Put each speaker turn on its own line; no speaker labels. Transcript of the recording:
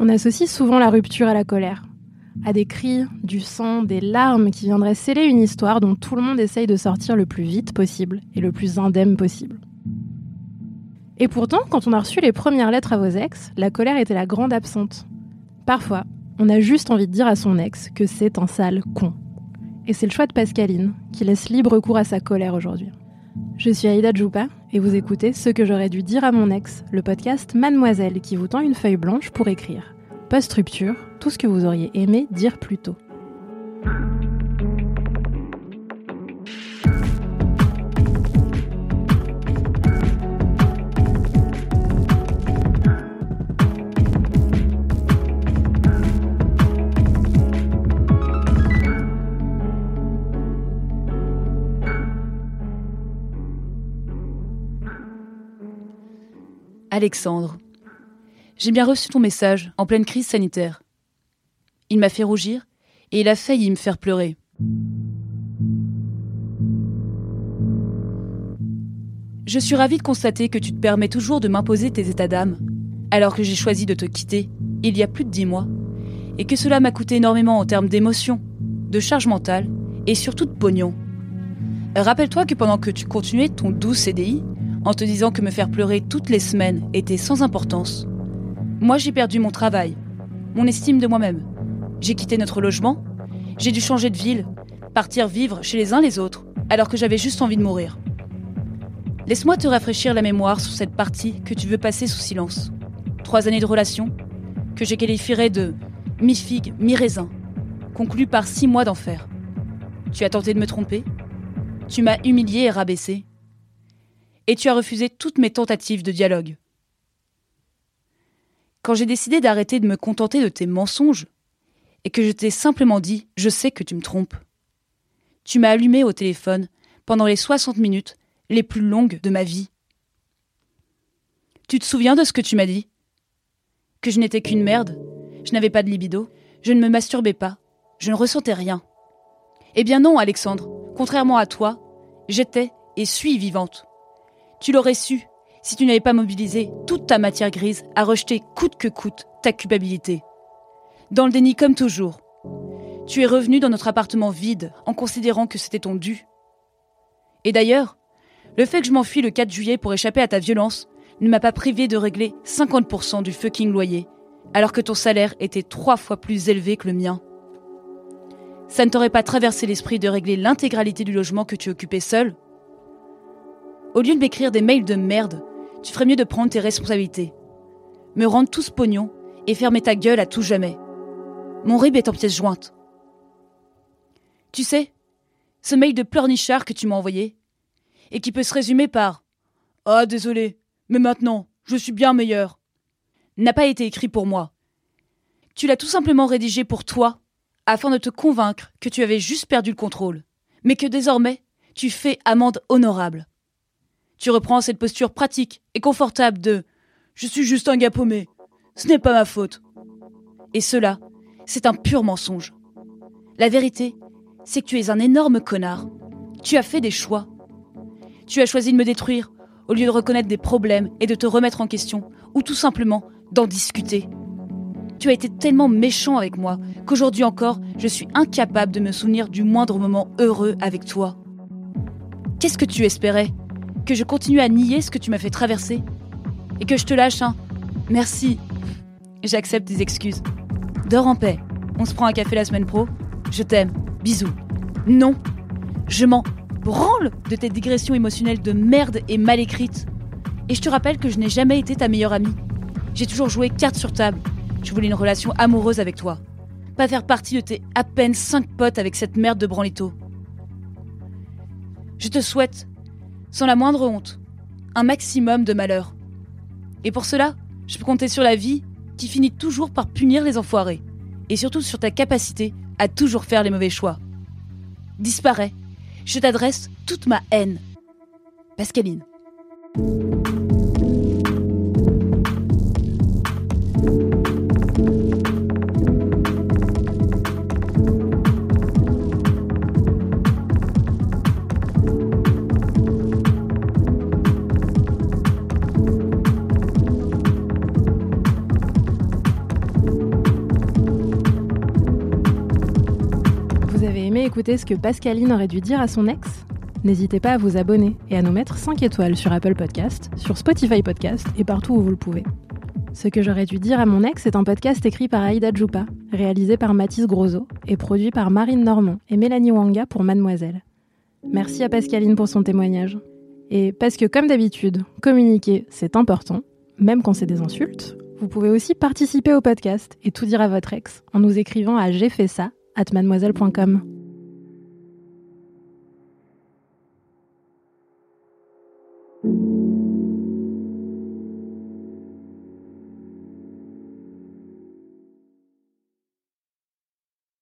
On associe souvent la rupture à la colère, à des cris, du sang, des larmes qui viendraient sceller une histoire dont tout le monde essaye de sortir le plus vite possible et le plus indemne possible. Et pourtant, quand on a reçu les premières lettres à vos ex, la colère était la grande absente. Parfois, on a juste envie de dire à son ex que c'est un sale con. Et c'est le choix de Pascaline, qui laisse libre cours à sa colère aujourd'hui. Je suis Aïda Djoupa, et vous écoutez Ce que j'aurais dû dire à mon ex, le podcast Mademoiselle qui vous tend une feuille blanche pour écrire. Post-rupture, tout ce que vous auriez aimé dire plus tôt.
Alexandre, j'ai bien reçu ton message en pleine crise sanitaire. Il m'a fait rougir et il a failli me faire pleurer. Je suis ravie de constater que tu te permets toujours de m'imposer tes états d'âme, alors que j'ai choisi de te quitter il y a plus de dix mois, et que cela m'a coûté énormément en termes d'émotions, de charge mentale et surtout de pognon. Rappelle-toi que pendant que tu continuais ton doux CDI, en te disant que me faire pleurer toutes les semaines était sans importance, moi j'ai perdu mon travail, mon estime de moi-même. J'ai quitté notre logement, j'ai dû changer de ville, partir vivre chez les uns les autres, alors que j'avais juste envie de mourir. Laisse-moi te rafraîchir la mémoire sur cette partie que tu veux passer sous silence. Trois années de relation, que je qualifierais de mi-figue, mi-raisin, conclues par six mois d'enfer. Tu as tenté de me tromper, tu m'as humilié et rabaissé, et tu as refusé toutes mes tentatives de dialogue. Quand j'ai décidé d'arrêter de me contenter de tes mensonges, et que je t'ai simplement dit Je sais que tu me trompes, tu m'as allumé au téléphone pendant les 60 minutes les plus longues de ma vie. Tu te souviens de ce que tu m'as dit? Que je n'étais qu'une merde, je n'avais pas de libido, je ne me masturbais pas, je ne ressentais rien. Eh bien non, Alexandre, contrairement à toi, j'étais et suis vivante. Tu l'aurais su si tu n'avais pas mobilisé toute ta matière grise à rejeter coûte que coûte ta culpabilité. Dans le déni comme toujours. Tu es revenu dans notre appartement vide en considérant que c'était ton dû. Et d'ailleurs, le fait que je m'enfuis le 4 juillet pour échapper à ta violence ne m'a pas privé de régler 50% du fucking loyer, alors que ton salaire était trois fois plus élevé que le mien. Ça ne t'aurait pas traversé l'esprit de régler l'intégralité du logement que tu occupais seul? Au lieu de m'écrire des mails de merde, tu ferais mieux de prendre tes responsabilités. Me rendre tout ce pognon et fermer ta gueule à tout jamais. Mon rib est en pièces jointes. Tu sais, ce mail de pleurnichard que tu m'as envoyé, et qui peut se résumer par Ah, désolé, mais maintenant, je suis bien meilleur, n'a pas été écrit pour moi. Tu l'as tout simplement rédigé pour toi, afin de te convaincre que tu avais juste perdu le contrôle, mais que désormais, tu fais amende honorable. Tu reprends cette posture pratique et confortable de Je suis juste un gars. Ce n'est pas ma faute. Et cela, c'est un pur mensonge. La vérité, c'est que tu es un énorme connard. Tu as fait des choix. Tu as choisi de me détruire au lieu de reconnaître des problèmes et de te remettre en question, ou tout simplement d'en discuter. Tu as été tellement méchant avec moi qu'aujourd'hui encore, je suis incapable de me souvenir du moindre moment heureux avec toi. Qu'est-ce que tu espérais? Que je continue à nier ce que tu m'as fait traverser et que je te lâche un merci. J'accepte des excuses. Dors en paix. On se prend un café la semaine pro. Je t'aime. Bisous. Non. Je m'en branle de tes digressions émotionnelles de merde et mal écrites. Et je te rappelle que je n'ai jamais été ta meilleure amie. J'ai toujours joué carte sur table. Je voulais une relation amoureuse avec toi. Pas faire partie de tes à peine cinq potes avec cette merde de branlito. Je te souhaite sans la moindre honte, un maximum de malheur. Et pour cela, je peux compter sur la vie qui finit toujours par punir les enfoirés, et surtout sur ta capacité à toujours faire les mauvais choix. Disparais, je t'adresse toute ma haine. Pascaline.
Écouter ce que Pascaline aurait dû dire à son ex N'hésitez pas à vous abonner et à nous mettre 5 étoiles sur Apple Podcast, sur Spotify Podcast et partout où vous le pouvez. Ce que j'aurais dû dire à mon ex est un podcast écrit par Aïda Djoupa, réalisé par Mathis Grosso et produit par Marine Normand et Mélanie Wanga pour Mademoiselle. Merci à Pascaline pour son témoignage. Et parce que comme d'habitude, communiquer, c'est important, même quand c'est des insultes, vous pouvez aussi participer au podcast et tout dire à votre ex en nous écrivant à j'ai